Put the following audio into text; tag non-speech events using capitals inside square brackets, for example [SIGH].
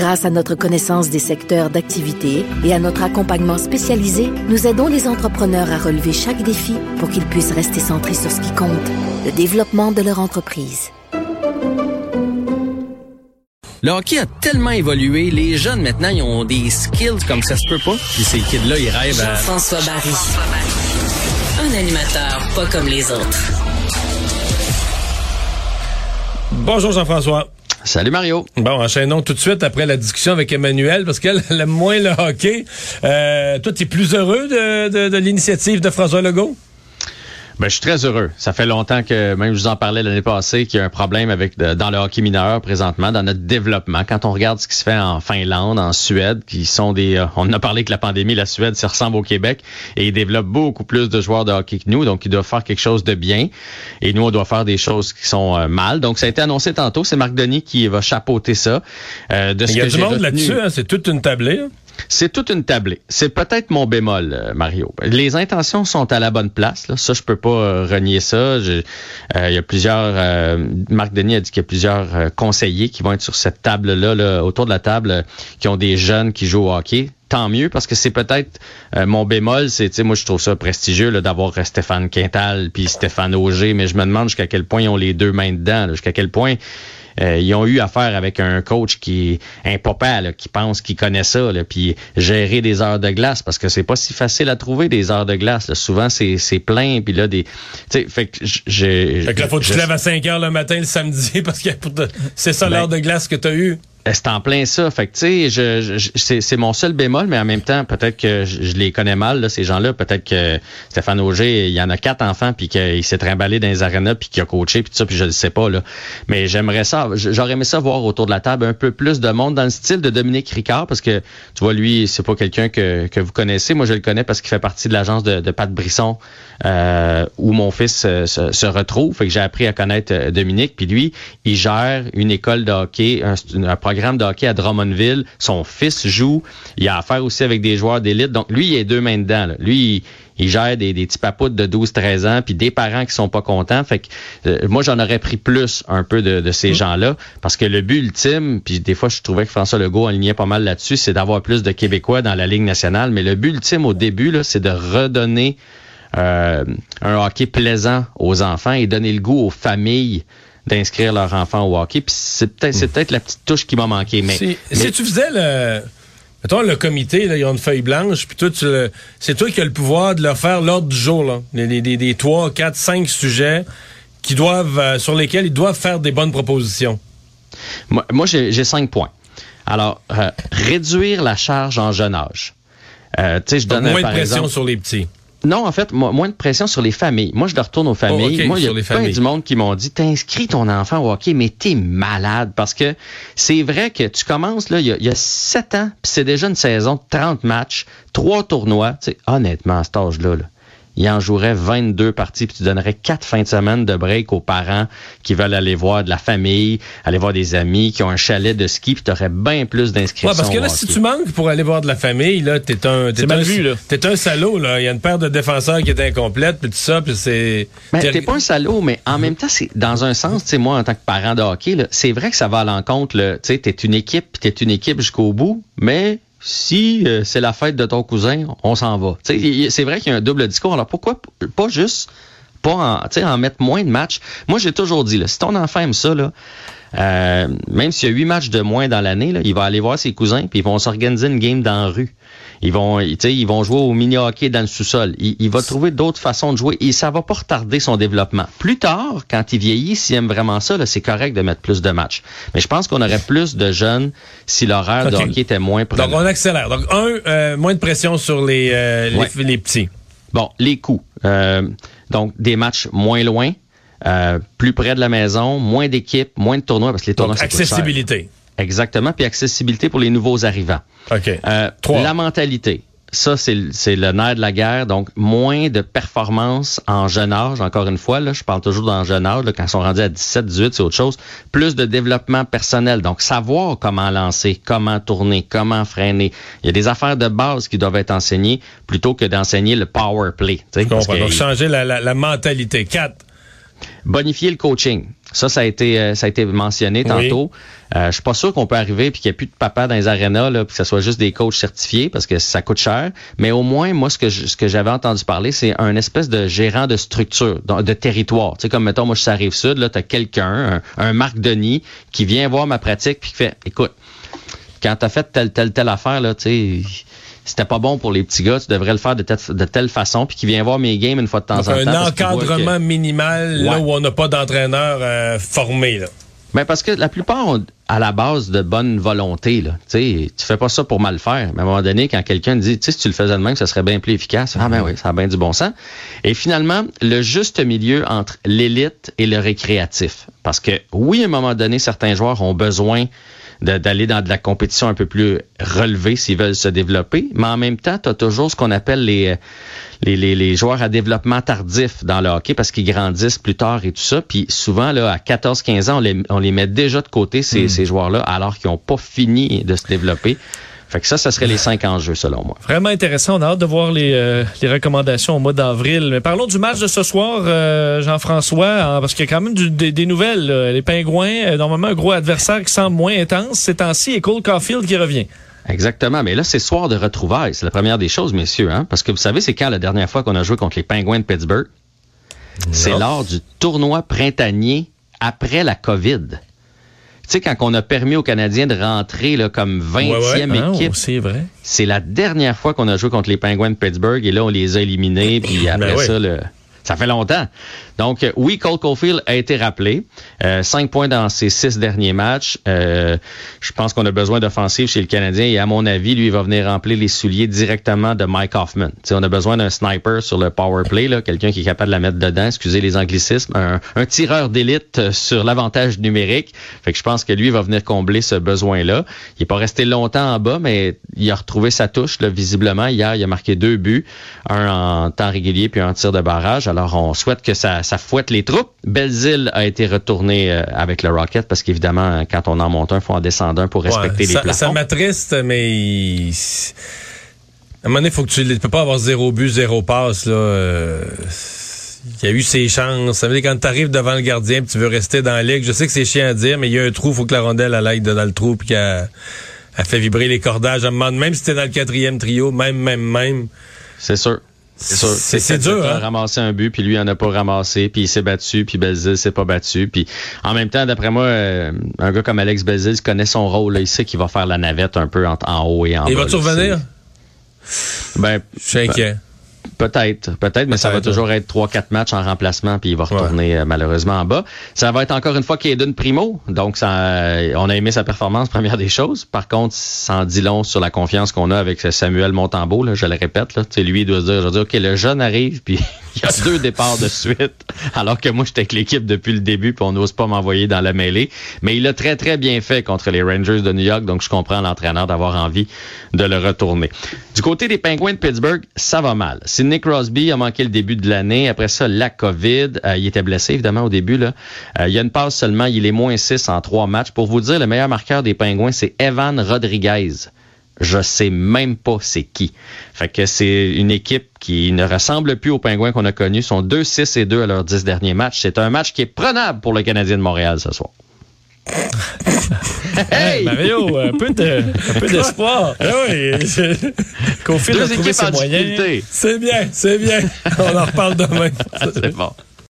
Grâce à notre connaissance des secteurs d'activité et à notre accompagnement spécialisé, nous aidons les entrepreneurs à relever chaque défi pour qu'ils puissent rester centrés sur ce qui compte, le développement de leur entreprise. Le hockey a tellement évolué, les jeunes maintenant, ils ont des skills comme ça se peut pas. Puis ces kids-là, ils rêvent à... François Barry. Un animateur pas comme les autres. Bonjour Jean-François. Salut Mario. Bon, enchaînons tout de suite après la discussion avec Emmanuel, parce qu'elle aime moins le hockey. Euh, toi, tu plus heureux de, de, de l'initiative de François Legault? Ben, je suis très heureux. Ça fait longtemps que, même je vous en parlais l'année passée, qu'il y a un problème avec dans le hockey mineur présentement, dans notre développement. Quand on regarde ce qui se fait en Finlande, en Suède, qui sont des... Euh, on a parlé que la pandémie, la Suède, ça ressemble au Québec, et ils développent beaucoup plus de joueurs de hockey que nous, donc ils doivent faire quelque chose de bien. Et nous, on doit faire des choses qui sont euh, mal. Donc, ça a été annoncé tantôt. C'est Marc Denis qui va chapeauter ça. Euh, de ce Il y a du monde là-dessus, hein, c'est toute une tablée. Hein. C'est toute une tablée. C'est peut-être mon bémol, euh, Mario. Les intentions sont à la bonne place. Là. Ça, je peux pas euh, renier ça. Euh, il y a plusieurs. Marc Denis a dit qu'il y a plusieurs conseillers qui vont être sur cette table-là, là, autour de la table, qui ont des jeunes qui jouent au hockey tant mieux parce que c'est peut-être mon bémol, c'est moi je trouve ça prestigieux d'avoir Stéphane Quintal puis Stéphane Auger, mais je me demande jusqu'à quel point ils ont les deux mains dedans, jusqu'à quel point euh, ils ont eu affaire avec un coach qui est un papa qui pense qu'il connaît ça, là, puis gérer des heures de glace parce que c'est pas si facile à trouver des heures de glace. Souvent c'est plein, puis là des, tu fait que j'ai. Fait que là faut que tu te lèves à 5 heures le matin le samedi [LAUGHS] parce que c'est ça l'heure de glace que tu as eu. C'est en plein ça. Fait que, tu sais, c'est mon seul bémol, mais en même temps, peut-être que je, les connais mal, là, ces gens-là. Peut-être que Stéphane Auger, il y en a quatre enfants, puis qu'il s'est trimballé dans les arénas, puis qu'il a coaché, puis tout ça, puis je ne sais pas. Là. Mais j'aimerais ça, j'aurais aimé ça voir autour de la table un peu plus de monde dans le style de Dominique Ricard, parce que, tu vois, lui, c'est pas quelqu'un que, que vous connaissez. Moi, je le connais parce qu'il fait partie de l'agence de, de Pat Brisson, euh, où mon fils euh, se, retrouve. Fait que j'ai appris à connaître euh, Dominique, puis lui, il gère une école de hockey, un, un programme de hockey à Drummondville. Son fils joue. Il a affaire aussi avec des joueurs d'élite. Donc, lui, il a deux mains dedans. Lui, il, gère des, des petits papoutes de 12-13 ans, puis des parents qui sont pas contents. Fait que euh, moi, j'en aurais pris plus un peu de, ces mmh. gens-là, parce que le but ultime, puis des fois, je trouvais que François Legault alignait pas mal là-dessus, c'est d'avoir plus de Québécois dans la Ligue nationale. Mais le but ultime au début, c'est de redonner euh, un hockey plaisant aux enfants et donner le goût aux familles d'inscrire leur enfant au hockey. Puis c'est peut-être c'est peut-être la petite touche qui m'a manqué. Mais, si, tu faisais le Mettons, le comité, là, ils ont une feuille blanche, puis toi, c'est toi qui as le pouvoir de leur faire l'ordre du jour, là. Des, 3, 4, 5 sujets qui doivent, euh, sur lesquels ils doivent faire des bonnes propositions. Moi, moi j'ai cinq points. Alors, euh, réduire la charge en jeune âge. Euh, tu sais, je donne moins de pression sur les petits. Non, en fait, moins de pression sur les familles. Moi, je le retourne aux familles. Oh, moi, il y a plein du monde qui m'ont dit, t'inscris ton enfant au hockey, mais t'es malade. Parce que c'est vrai que tu commences, là, il y a, sept ans, puis c'est déjà une saison de 30 matchs, trois tournois. Tu sais, honnêtement, à cet âge-là, là il en jouerait 22 parties, puis tu donnerais quatre fins de semaine de break aux parents qui veulent aller voir de la famille, aller voir des amis, qui ont un chalet de ski, puis tu aurais bien plus d'inscriptions. Ouais, parce que là, si tu manques pour aller voir de la famille, là, t'es un, t'es un, vu, là. T'es un salaud, là. Il y a une paire de défenseurs qui est incomplète, puis tout ça, puis c'est... Mais t'es pas un salaud, mais en même temps, c'est dans un sens, tu sais, moi, en tant que parent de hockey, c'est vrai que ça va à l'encontre, tu sais, t'es une équipe, puis t'es une équipe jusqu'au bout, mais si euh, c'est la fête de ton cousin, on s'en va. C'est vrai qu'il y a un double discours. Alors pourquoi pas juste pas en, en mettre moins de matchs? Moi, j'ai toujours dit, là, si ton enfant aime ça, là, euh, même s'il y a huit matchs de moins dans l'année, il va aller voir ses cousins, puis ils vont s'organiser une game dans la rue. Ils vont, ils vont jouer au mini-hockey dans le sous-sol. Il, va trouver d'autres façons de jouer et ça va pas retarder son développement. Plus tard, quand il vieillit, s'il aime vraiment ça, c'est correct de mettre plus de matchs. Mais je pense qu'on aurait plus de jeunes si l'horaire de hockey était moins prenant. Donc, on accélère. Donc, un, euh, moins de pression sur les, euh, les, petits. Bon, les coûts. Euh, donc, des matchs moins loin. plus près de la maison, moins d'équipes, moins de tournois parce que les tournois Donc, accessibilité. Exactement, puis accessibilité pour les nouveaux arrivants. OK. Euh, la mentalité. ça, c'est le nerf de la guerre. Donc, moins de performance en jeune âge. Encore une fois, là, je parle toujours dans jeune âge. quand ils sont rendus à 17, 18, c'est autre chose. Plus de développement personnel. Donc, savoir comment lancer, comment tourner, comment freiner. Il y a des affaires de base qui doivent être enseignées plutôt que d'enseigner le power play. Donc, changer la, la, mentalité. 4. Bonifier le coaching. Ça, ça a été, euh, ça a été mentionné tantôt. Euh, je suis pas sûr qu'on peut arriver puis qu'il n'y ait plus de papa dans les arénas, là, puis que ce soit juste des coachs certifiés parce que ça coûte cher. Mais au moins, moi, ce que ce que j'avais entendu parler, c'est un espèce de gérant de structure, de, territoire. Tu sais, comme mettons, moi, je suis à Rive-Sud, là, tu as quelqu'un, un, Marc Denis, qui vient voir ma pratique puis qui fait écoute, quand tu as fait telle, telle, telle affaire, là, tu sais c'était pas bon pour les petits gars, tu devrais le faire de, de telle façon, puis qui vient voir mes games une fois de temps en temps. Un encadrement minimal là où on n'a pas d'entraîneur euh, formé. Là. Ben parce que la plupart à la base de bonne volonté. Là. sais, tu fais pas ça pour mal faire. Mais à un moment donné, quand quelqu'un dit, tu sais, si tu le faisais de même, ça serait bien plus efficace. Ah ben oui, ça a bien du bon sens. Et finalement, le juste milieu entre l'élite et le récréatif. Parce que oui, à un moment donné, certains joueurs ont besoin d'aller dans de la compétition un peu plus relevée s'ils veulent se développer. Mais en même temps, tu as toujours ce qu'on appelle les, les, les, les, joueurs à développement tardif dans le hockey parce qu'ils grandissent plus tard et tout ça. Puis souvent, là, à 14-15 ans, on les, on les met déjà de côté, ces, hmm. ces joueurs-là, alors qu'ils n'ont pas fini de se développer. Fait que ça, ça serait les cinq enjeux, selon moi. Vraiment intéressant. On a hâte de voir les, euh, les recommandations au mois d'avril. Mais parlons du match de ce soir, euh, Jean-François, parce qu'il y a quand même des, nouvelles. Les Pingouins, euh, normalement, un gros adversaire qui semble moins intense ces temps-ci, et Cole Caulfield qui revient. Exactement. Mais là, c'est soir de retrouvailles. C'est la première des choses, messieurs. Hein? Parce que vous savez, c'est quand la dernière fois qu'on a joué contre les Pingouins de Pittsburgh? C'est lors du tournoi printanier après la COVID. Tu sais, quand on a permis aux Canadiens de rentrer là, comme 20e ah, équipe, c'est vrai. C'est la dernière fois qu'on a joué contre les Penguins de Pittsburgh et là, on les a éliminés. Puis ben après ça, le, ça fait longtemps. Donc, euh, oui, Cole Caulfield a été rappelé. Euh, cinq points dans ses six derniers matchs. Euh, je pense qu'on a besoin d'offensive chez le Canadien et à mon avis, lui, il va venir remplir les souliers directement de Mike Hoffman. T'sais, on a besoin d'un sniper sur le power play, quelqu'un qui est capable de la mettre dedans, excusez les anglicismes, un, tireur d'élite sur l'avantage numérique. Fait que je pense que lui va venir combler ce besoin-là. Il n'est pas resté longtemps en bas, mais il a retrouvé sa touche, là, visiblement. Hier, il a marqué deux buts, un en temps régulier puis un tir de barrage. Alors, on souhaite que ça ça fouette les troupes. Belzile a été retourné euh, avec le Rocket parce qu'évidemment, quand on en monte un, il faut en descendre un pour respecter les plafonds. Ça m'attriste, mais à un moment donné, il faut que tu ne peux pas avoir zéro but, zéro passe. Là. Euh, il y a eu ses chances. Ça veut dire quand tu arrives devant le gardien tu veux rester dans la ligue, je sais que c'est chiant à dire, mais il y a un trou, il faut que la rondelle aille dans le trou puis qu'elle fait vibrer les cordages. À un moment, même si t'es dans le quatrième trio, même, même, même. C'est sûr. C'est dur. Hein? ramassé un but, puis lui, il en a pas ramassé, puis il s'est battu, puis Belzil s'est pas battu. Puis en même temps, d'après moi, euh, un gars comme Alex Belzil connaît son rôle. il sait qu'il va faire la navette un peu en, haut et en bas. Il va-tu revenir? Ben, je suis inquiet. Peut-être, peut-être, mais ça va toujours être trois, quatre matchs en remplacement, puis il va retourner euh, malheureusement en bas. Ça va être encore une fois Kaden Primo, donc ça, on a aimé sa performance, [LAUGHS] première des choses. Par contre, ça en dit long sur la confiance qu'on a avec Samuel Montembeau, là, je le répète, là, lui il doit se dire, je dire, ok, le jeune arrive, puis [LAUGHS] il y a deux départs de suite, alors que moi j'étais avec l'équipe depuis le début, puis on n'ose pas m'envoyer dans la mêlée. Mais il a très très bien fait contre les Rangers de New York, donc je comprends l'entraîneur d'avoir envie de le retourner. Du côté des Penguins de Pittsburgh, ça va mal. Nick Crosby a manqué le début de l'année. Après ça, la COVID. Euh, il était blessé, évidemment, au début. Là. Euh, il y a une passe seulement. Il est moins 6 en trois matchs. Pour vous dire, le meilleur marqueur des Pingouins, c'est Evan Rodriguez. Je sais même pas c'est qui. Fait que c'est une équipe qui ne ressemble plus aux Pingouins qu'on a connus. Ils sont 2-6 et 2 à leurs 10 derniers matchs. C'est un match qui est prenable pour le Canadien de Montréal ce soir. [LAUGHS] hey! Mario, un peu de, un peu d'espoir. [LAUGHS] Ah oui. [LAUGHS] Confie Deux équipes en C'est bien, c'est bien. On en reparle demain. c'est bon.